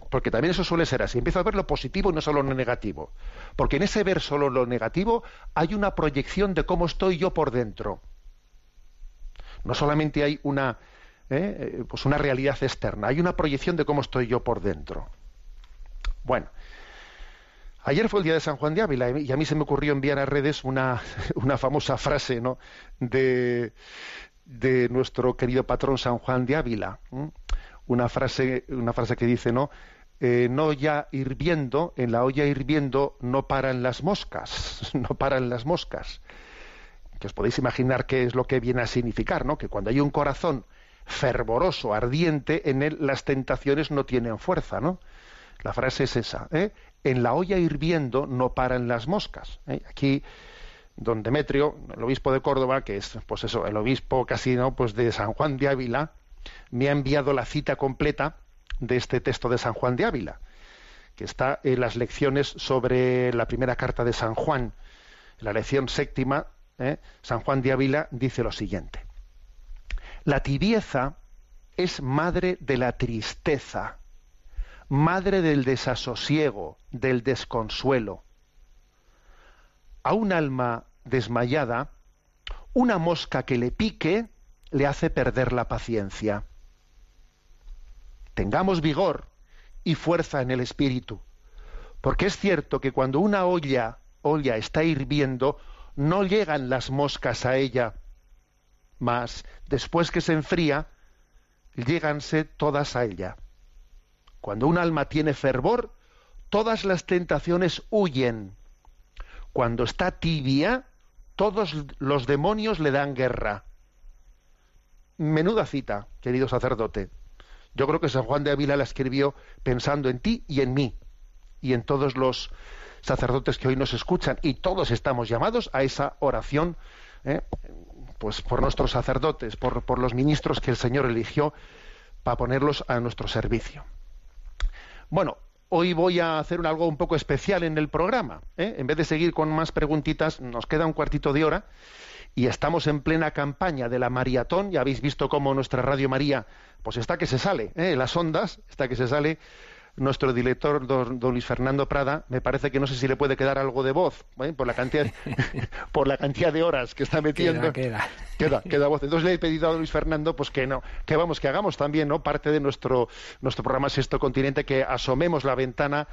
porque también eso suele ser así. Empiezo a ver lo positivo y no solo lo negativo. Porque en ese ver solo lo negativo hay una proyección de cómo estoy yo por dentro. No solamente hay una, ¿eh? pues una realidad externa, hay una proyección de cómo estoy yo por dentro. Bueno, ayer fue el día de San Juan de Ávila y a mí se me ocurrió enviar a redes una, una famosa frase ¿no? de, de nuestro querido patrón San Juan de Ávila. Una frase, una frase que dice, ¿no? Eh, no ya hirviendo, en la olla hirviendo no paran las moscas, no paran las moscas. Que os podéis imaginar qué es lo que viene a significar, ¿no? Que cuando hay un corazón fervoroso, ardiente, en él las tentaciones no tienen fuerza, ¿no? La frase es esa, ¿eh? En la olla hirviendo no paran las moscas. ¿eh? Aquí, don Demetrio, el obispo de Córdoba, que es, pues eso, el obispo casi, ¿no? Pues de San Juan de Ávila, me ha enviado la cita completa de este texto de San Juan de Ávila, que está en las lecciones sobre la primera carta de San Juan. En la lección séptima, ¿eh? San Juan de Ávila dice lo siguiente. La tibieza es madre de la tristeza, madre del desasosiego, del desconsuelo. A un alma desmayada, una mosca que le pique le hace perder la paciencia. Tengamos vigor y fuerza en el espíritu, porque es cierto que cuando una olla, olla está hirviendo, no llegan las moscas a ella, mas después que se enfría, lléganse todas a ella. Cuando un alma tiene fervor, todas las tentaciones huyen. Cuando está tibia, todos los demonios le dan guerra. Menuda cita, querido sacerdote. Yo creo que San Juan de Ávila la escribió pensando en ti y en mí. y en todos los sacerdotes que hoy nos escuchan y todos estamos llamados a esa oración, ¿eh? Pues por nuestros sacerdotes, por, por los ministros que el Señor eligió para ponerlos a nuestro servicio. Bueno, hoy voy a hacer algo un poco especial en el programa. ¿eh? En vez de seguir con más preguntitas, nos queda un cuartito de hora y estamos en plena campaña de la maratón. Ya habéis visto cómo nuestra Radio María, pues está que se sale, ¿eh? las ondas, está que se sale nuestro director, don, Luis Fernando Prada, me parece que no sé si le puede quedar algo de voz, ¿eh? por la cantidad por la cantidad de horas que está metiendo. Queda, queda. queda. voz. Entonces le he pedido a don Luis Fernando pues que no, que vamos, que hagamos también, ¿no? Parte de nuestro, nuestro programa Sexto Continente, que asomemos la ventana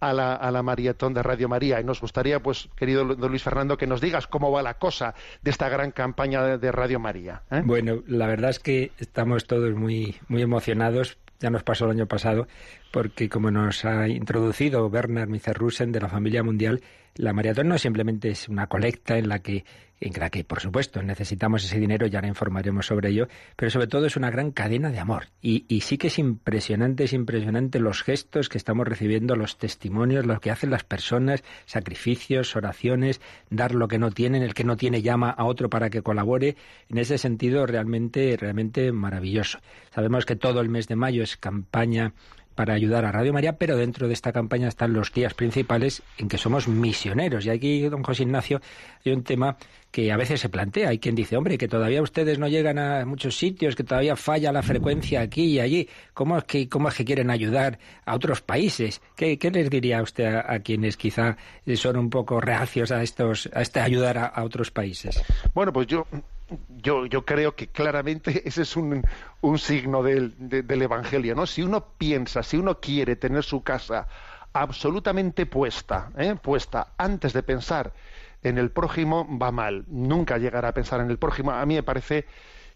a la, a la maratón de Radio María. Y nos gustaría, pues, querido don Luis Fernando, que nos digas cómo va la cosa de esta gran campaña de, Radio María. ¿eh? Bueno, la verdad es que estamos todos muy, muy emocionados ya nos pasó el año pasado, porque como nos ha introducido Bernard Micerrusen de la familia mundial, la maratón no simplemente es una colecta en la que en la que, por supuesto, necesitamos ese dinero, ya ahora informaremos sobre ello, pero sobre todo es una gran cadena de amor. Y, y, sí que es impresionante, es impresionante los gestos que estamos recibiendo, los testimonios, lo que hacen las personas, sacrificios, oraciones, dar lo que no tienen, el que no tiene llama a otro para que colabore. En ese sentido, realmente, realmente maravilloso. Sabemos que todo el mes de mayo es campaña para ayudar a Radio María, pero dentro de esta campaña están los días principales en que somos misioneros. Y aquí, don José Ignacio, hay un tema que a veces se plantea. Hay quien dice, hombre, que todavía ustedes no llegan a muchos sitios, que todavía falla la frecuencia aquí y allí. ¿Cómo es que, cómo es que quieren ayudar a otros países? ¿Qué, les diría usted a, quienes quizá son un poco reacios a, estos, a este ayudar a otros países? Bueno, pues yo yo, yo creo que claramente ese es un, un signo del, del Evangelio, ¿no? Si uno piensa, si uno quiere tener su casa absolutamente puesta, ¿eh? puesta antes de pensar en el prójimo, va mal. Nunca llegará a pensar en el prójimo. A mí me parece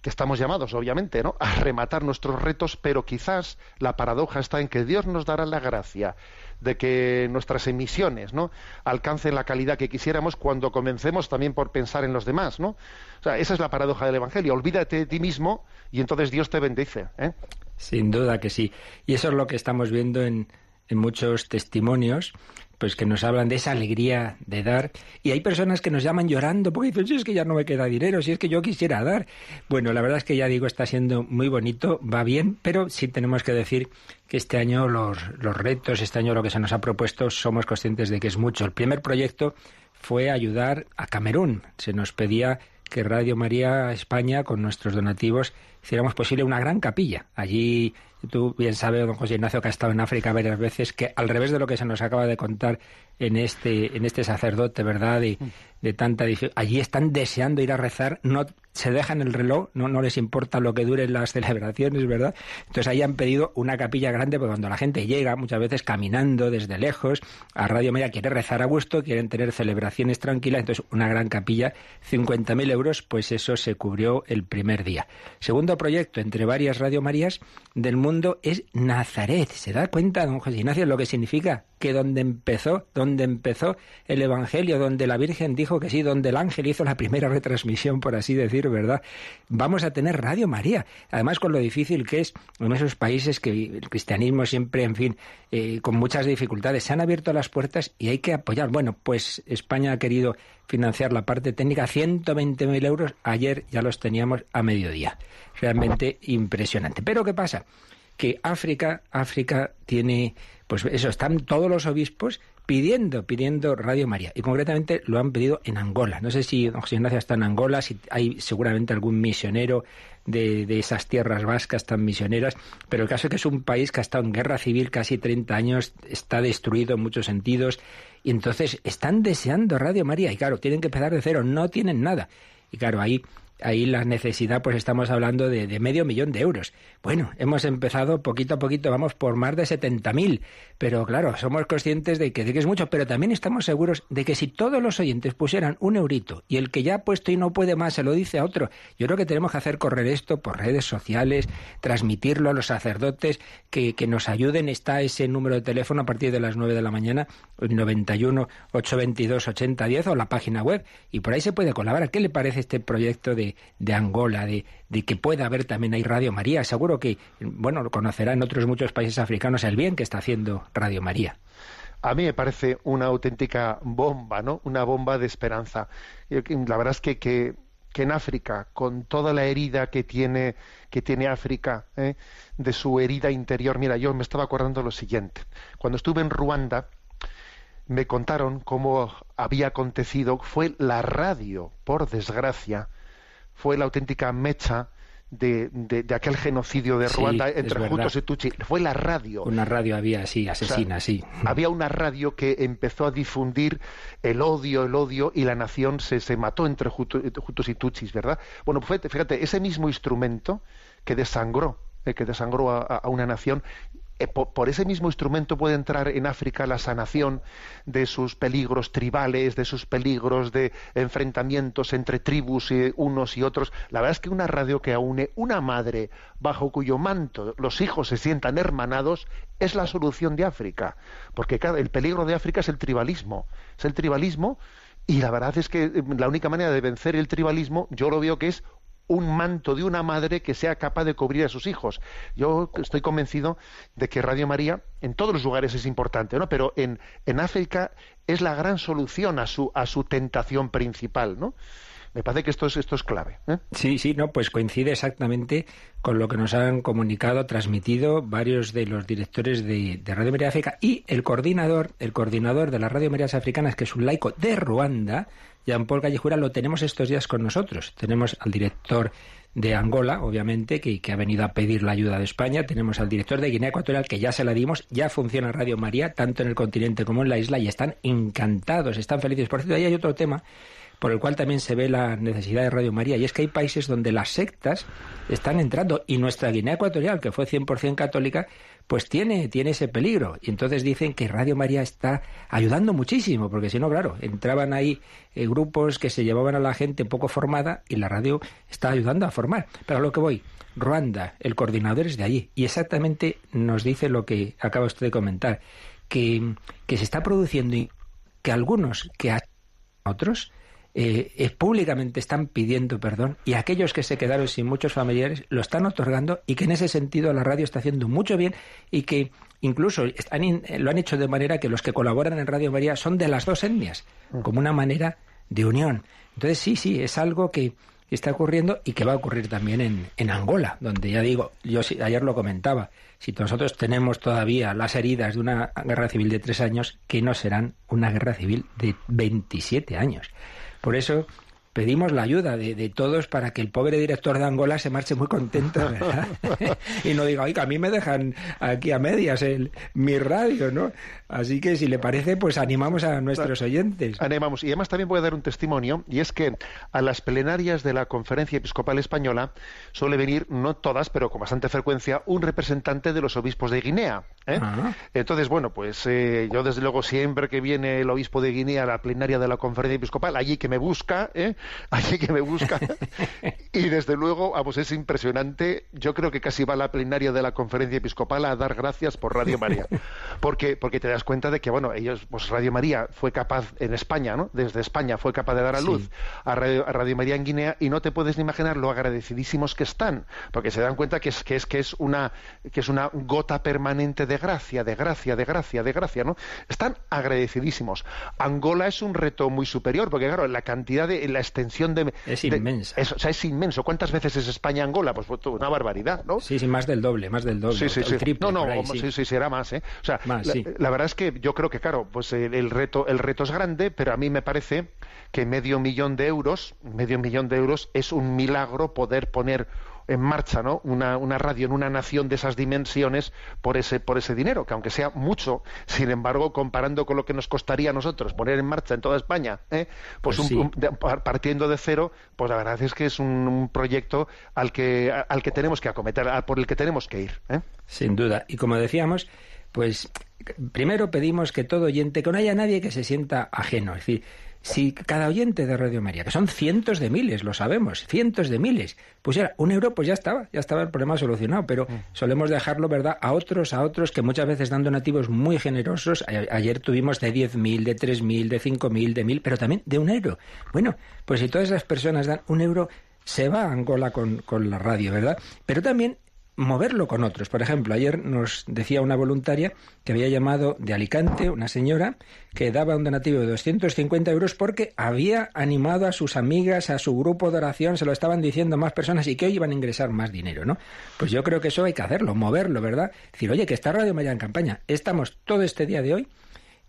que estamos llamados, obviamente, ¿no? a rematar nuestros retos, pero quizás la paradoja está en que Dios nos dará la gracia de que nuestras emisiones ¿no? alcancen la calidad que quisiéramos cuando comencemos también por pensar en los demás. ¿no? O sea, esa es la paradoja del Evangelio. Olvídate de ti mismo y entonces Dios te bendice. ¿eh? Sin duda que sí. Y eso es lo que estamos viendo en, en muchos testimonios pues que nos hablan de esa alegría de dar. Y hay personas que nos llaman llorando porque dicen, si es que ya no me queda dinero, si es que yo quisiera dar. Bueno, la verdad es que ya digo, está siendo muy bonito, va bien, pero sí tenemos que decir que este año los, los retos, este año lo que se nos ha propuesto, somos conscientes de que es mucho. El primer proyecto fue ayudar a Camerún. Se nos pedía que Radio María España, con nuestros donativos, hiciéramos posible una gran capilla. Allí Tú bien sabes, don José Ignacio, que ha estado en África varias veces, que al revés de lo que se nos acaba de contar en este, en este sacerdote, ¿verdad? Y, de tanta allí están deseando ir a rezar, no se dejan el reloj, no, no les importa lo que duren las celebraciones, ¿verdad? Entonces ahí han pedido una capilla grande, porque cuando la gente llega, muchas veces caminando desde lejos, a Radio María quiere rezar a gusto, quieren tener celebraciones tranquilas, entonces una gran capilla, 50.000 euros, pues eso se cubrió el primer día. Segundo proyecto, entre varias Radio Marías del mundo, es Nazaret. ¿Se da cuenta, don José Ignacio, lo que significa? Que donde empezó, donde empezó el Evangelio, donde la Virgen dijo que sí, donde el ángel hizo la primera retransmisión, por así ¿verdad? Vamos a tener Radio María. Además, con lo difícil que es en esos países que el cristianismo siempre, en fin, eh, con muchas dificultades, se han abierto las puertas y hay que apoyar. Bueno, pues España ha querido financiar la parte técnica, 120.000 euros. Ayer ya los teníamos a mediodía. Realmente impresionante. Pero ¿qué pasa? Que África, África tiene, pues eso, están todos los obispos pidiendo, pidiendo Radio María. Y concretamente lo han pedido en Angola. No sé si José Ignacio está en Angola, si hay seguramente algún misionero de, de, esas tierras vascas tan misioneras, pero el caso es que es un país que ha estado en guerra civil casi 30 años, está destruido en muchos sentidos, y entonces están deseando Radio María, y claro, tienen que empezar de cero, no tienen nada. Y claro, ahí ahí la necesidad, pues estamos hablando de, medio millón de euros. Bueno, hemos empezado poquito a poquito, vamos por más de 70.000, pero claro, somos conscientes de que, es mucho, pero también estamos seguros de que si todos los oyentes pusieran un eurito y el que ya ha puesto y no puede más se lo dice a otro, yo creo que tenemos que hacer correr esto por redes sociales, transmitirlo a los sacerdotes, que, que nos ayuden. Está ese número de teléfono a partir de las 9 de la mañana, el 91 822 8010 o la página web, y por ahí se puede colaborar. ¿Qué le parece este proyecto de de, Angola, de, de, que pueda haber también ahí Radio María. Seguro que, bueno, conocerá en otros muchos países africanos el bien que está haciendo Radio María. a mí me parece una auténtica bomba, ¿no? Una bomba de esperanza. Que- La verdad es que, que, que en África, con toda la herida que tiene, que tiene África, ¿eh? de su herida interior, mira, yo me estaba acordando lo siguiente. Cuando estuve en Ruanda, me contaron cómo había acontecido, fue la radio, por desgracia, fue la auténtica mecha de, de- de aquel genocidio de Sí, Ruanda entre. Hutus y Tutsi. Fue la radio. Una radio había así, asesina, sí. Había una radio que empezó a difundir el odio, el odio, y la nación se, se mató entre Hutu- Hutus y Tutsis, ¿verdad? Bueno, fíjate, fíjate, ese mismo instrumento que desangró, eh, que desangró a una nación, eh, po- por, ese mismo instrumento puede entrar en África la sanación de sus peligros tribales, de sus peligros de enfrentamientos entre tribus y unos y otros. La verdad es que una radio que aúne una madre bajo cuyo manto los hijos se sientan hermanados es la solución de África. Porque el peligro de África es el tribalismo. Es el tribalismo y la verdad es que eh, la única manera de vencer el tribalismo yo lo veo que es un manto de una madre que sea capaz de cubrir a sus hijos. Yo estoy convencido de que Radio María en todos los lugares es importante, ¿no? Pero en, en África es la gran solución a su, a su tentación principal, ¿no? Me parece que esto es, esto es clave. ¿eh? Sí, sí, no, pues coincide exactamente con lo que nos han comunicado, transmitido varios de los directores de, Radio María África y el coordinador, el coordinador de las Radio Marías Africanas, que es un laico de Ruanda, Jean-Paul Callejura, lo tenemos estos días con nosotros. Tenemos al director de Angola, obviamente, que, que ha venido a pedir la ayuda de España. Tenemos al director de Guinea Ecuatorial, que ya se la dimos. Ya funciona Radio María, tanto en el continente como en la isla, y están encantados, están felices. Por cierto, ahí hay otro tema por el cual también se ve la necesidad de Radio María, y es que hay países donde las sectas están entrando, y nuestra Guinea Ecuatorial, que fue 100% católica, pues tiene, tiene ese peligro. Y entonces dicen que Radio María está ayudando muchísimo, porque si no, claro, entraban ahí eh, grupos que se llevaban a la gente poco formada y la radio está ayudando a formar. Pero a lo que voy, Ruanda, el coordinador es de allí, y exactamente nos dice lo que acaba usted de comentar, que, que se está produciendo y que algunos que a otros eh, públicamente están pidiendo perdón y aquellos que se quedaron sin muchos familiares lo están otorgando y que en ese sentido la radio está haciendo mucho bien y que incluso están in- eh, lo han hecho de manera que los que colaboran en Radio María son de las dos etnias, como una manera de unión. Entonces sí, sí, es algo que está ocurriendo y que va a ocurrir también en, en Angola, donde ya digo, yo sí- ayer lo comentaba, si nosotros tenemos todavía las heridas de una guerra civil de tres años, que no serán una guerra civil de 27 años. Por eso pedimos la ayuda de, de todos para que el pobre director de Angola se marche muy contento, ¿verdad? y no diga, oiga, a mí me dejan aquí a medias el, mi radio, ¿no? Así que si le parece, pues animamos a nuestros oyentes. Animamos. Y además también voy a dar un testimonio, y es que a las plenarias de la Conferencia Episcopal Española suele venir, no todas, pero con bastante frecuencia, un representante de los obispos de Guinea. ¿eh? Ah. Entonces, bueno, pues eh, yo desde luego siempre que viene el obispo de Guinea a la plenaria de la Conferencia Episcopal, allí que me busca, ¿eh? allí que me busca, y desde luego, vamos, es impresionante. Yo creo que casi va a la plenaria de la Conferencia Episcopal a dar gracias por Radio María, porque porque te das cuenta de que, bueno, ellos, pues Radio María fue capaz en España, ¿no? Desde España fue capaz de dar a Sí. luz a Radio, a Radio María en Guinea y no te puedes ni imaginar lo agradecidísimos que están, porque se dan cuenta que es que es que es una que es una gota permanente de gracia, de gracia, de gracia, de gracia, ¿no? Están agradecidísimos. Angola es un reto muy superior, porque claro, la cantidad de la extensión de Es de- inmensa. es- o sea, es inmenso. ¿Cuántas veces es España Angola? Pues pues, una barbaridad, ¿no? Sí, sí, más del doble, más del doble. Sí, sí, el sí. triple, no, no, ahí, sí. sí. sí, será más, ¿eh? O sea, Más, la, sí. la verdad es que yo creo que, claro, pues el, el reto, el reto es grande, pero a mí me parece que medio millón de euros, medio millón de euros es un milagro poder poner en marcha, ¿no? Una, una radio en una nación de esas dimensiones por ese, por ese dinero, que aunque sea mucho, sin embargo, comparando con lo que nos costaría a nosotros poner en marcha en toda España, ¿eh? pues, Pues un- sí. un- de- par- partiendo de cero, pues la verdad es que es un, un proyecto al que, al que tenemos que acometer, a- por el que tenemos que ir. ¿eh? Sin duda. Y como decíamos, pues primero pedimos que todo oyente, que no haya nadie que se sienta ajeno. Es decir, si cada oyente de Radio María, que son cientos de miles, lo sabemos, cientos de miles, pusiera un euro, pues ya estaba, ya estaba el problema solucionado. Pero solemos dejarlo, ¿verdad?, a otros, a otros que muchas veces dan donativos muy generosos. Ayer tuvimos de 10.000, de 3.000, de 5.000, de 1.000, pero también de un euro. Bueno, pues si todas esas personas dan un euro, se va a Angola con, con la radio, ¿verdad? Pero también moverlo con otros. Por ejemplo, ayer nos decía una voluntaria que había llamado de Alicante, una señora, que daba un donativo de 250 euros porque había animado a sus amigas, a su grupo de oración, se lo estaban diciendo más personas y que hoy iban a ingresar más dinero, ¿no? Pues yo creo que eso hay que hacerlo, moverlo, ¿verdad? Decir, oye, que está Radio María en campaña. Estamos todo este día de hoy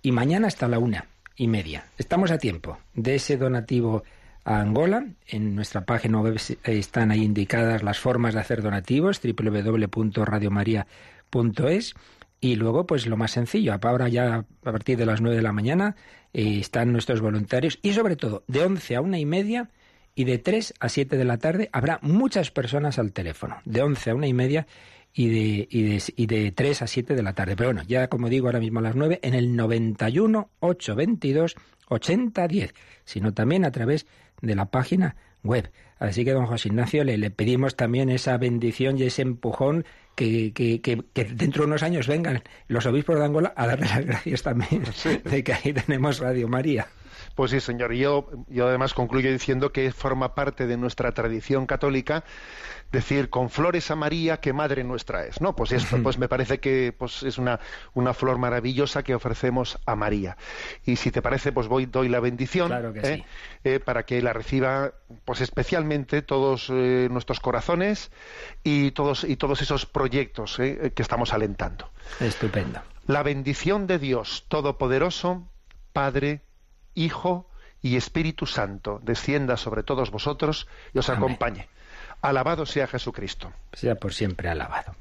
y mañana hasta la una y media. Estamos a tiempo de ese donativo a Angola. En nuestra página web están ahí indicadas las formas de hacer donativos, www.radiomaria.es. Y luego, pues lo más sencillo, ahora ya a partir de las nueve de la mañana eh, están nuestros voluntarios y sobre todo de once a una y media y de tres a siete de la tarde habrá muchas personas al teléfono. De once a una y media y de, y de, y de 3 a 7 de la tarde. Pero bueno, ya como digo, ahora mismo a las 9, en el 91 822 8010, sino también a través de la página web. Así que, don José Ignacio, le, le pedimos también esa bendición y ese empujón que, que, que, que, dentro de unos años vengan los obispos de Angola a darle las gracias también de que ahí tenemos Radio María. Pues sí, señor. Yo, yo además concluyo diciendo que forma parte de nuestra tradición católica decir con flores a María que madre nuestra es, ¿no? Pues esto, pues me parece que pues es una, una flor maravillosa que ofrecemos a María. Y si te parece, pues voy doy la bendición claro que ¿eh? sí. eh, para que la reciba, pues especialmente todos eh, nuestros corazones y todos y todos esos proyectos que estamos alentando. Estupendo. La bendición de Dios Todopoderoso, Padre, Hijo y Espíritu Santo, descienda sobre todos vosotros y os Amén. acompañe. Alabado sea Jesucristo. Sea por siempre alabado.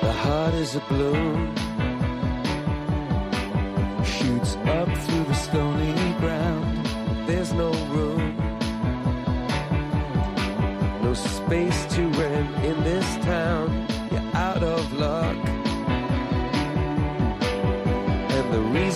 The heart is a balloon,